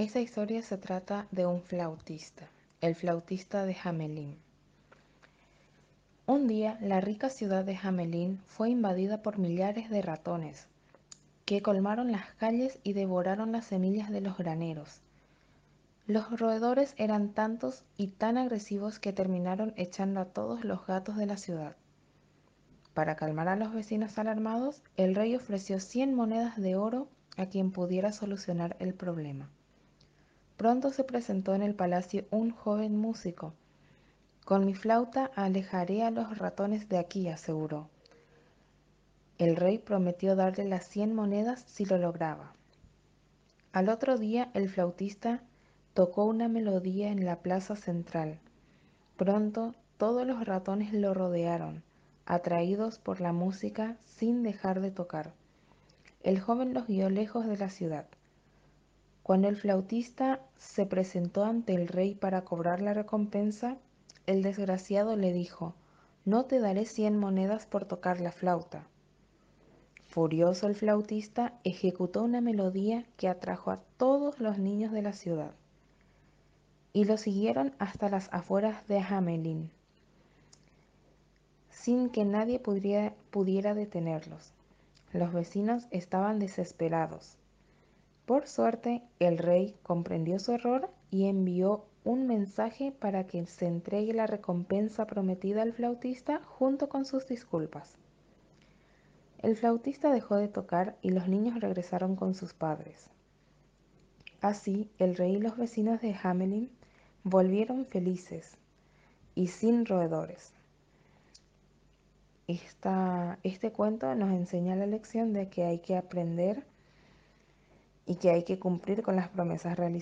Esta historia se trata de un flautista, el flautista de Hamelin. Un día, la rica ciudad de Hamelin fue invadida por millares de ratones, que colmaron las calles y devoraron las semillas de los graneros. Los roedores eran tantos y tan agresivos que terminaron echando a todos los gatos de la ciudad. Para calmar a los vecinos alarmados, el rey ofreció 100 monedas de oro a quien pudiera solucionar el problema. Pronto se presentó en el palacio un joven músico. Con mi flauta alejaré a los ratones de aquí, aseguró. El rey prometió darle las cien monedas si lo lograba. Al otro día el flautista tocó una melodía en la plaza central. Pronto todos los ratones lo rodearon, atraídos por la música sin dejar de tocar. El joven los guió lejos de la ciudad. Cuando el flautista se presentó ante el rey para cobrar la recompensa, el desgraciado le dijo, no te daré cien monedas por tocar la flauta. Furioso el flautista ejecutó una melodía que atrajo a todos los niños de la ciudad y lo siguieron hasta las afueras de Hamelin, sin que nadie pudiera, pudiera detenerlos. Los vecinos estaban desesperados. Por suerte, el rey comprendió su error y envió un mensaje para que se entregue la recompensa prometida al flautista junto con sus disculpas. El flautista dejó de tocar y los niños regresaron con sus padres. Así, el rey y los vecinos de Hamelin volvieron felices y sin roedores. Esta, este cuento nos enseña la lección de que hay que aprender y que hay que cumplir con las promesas realizadas.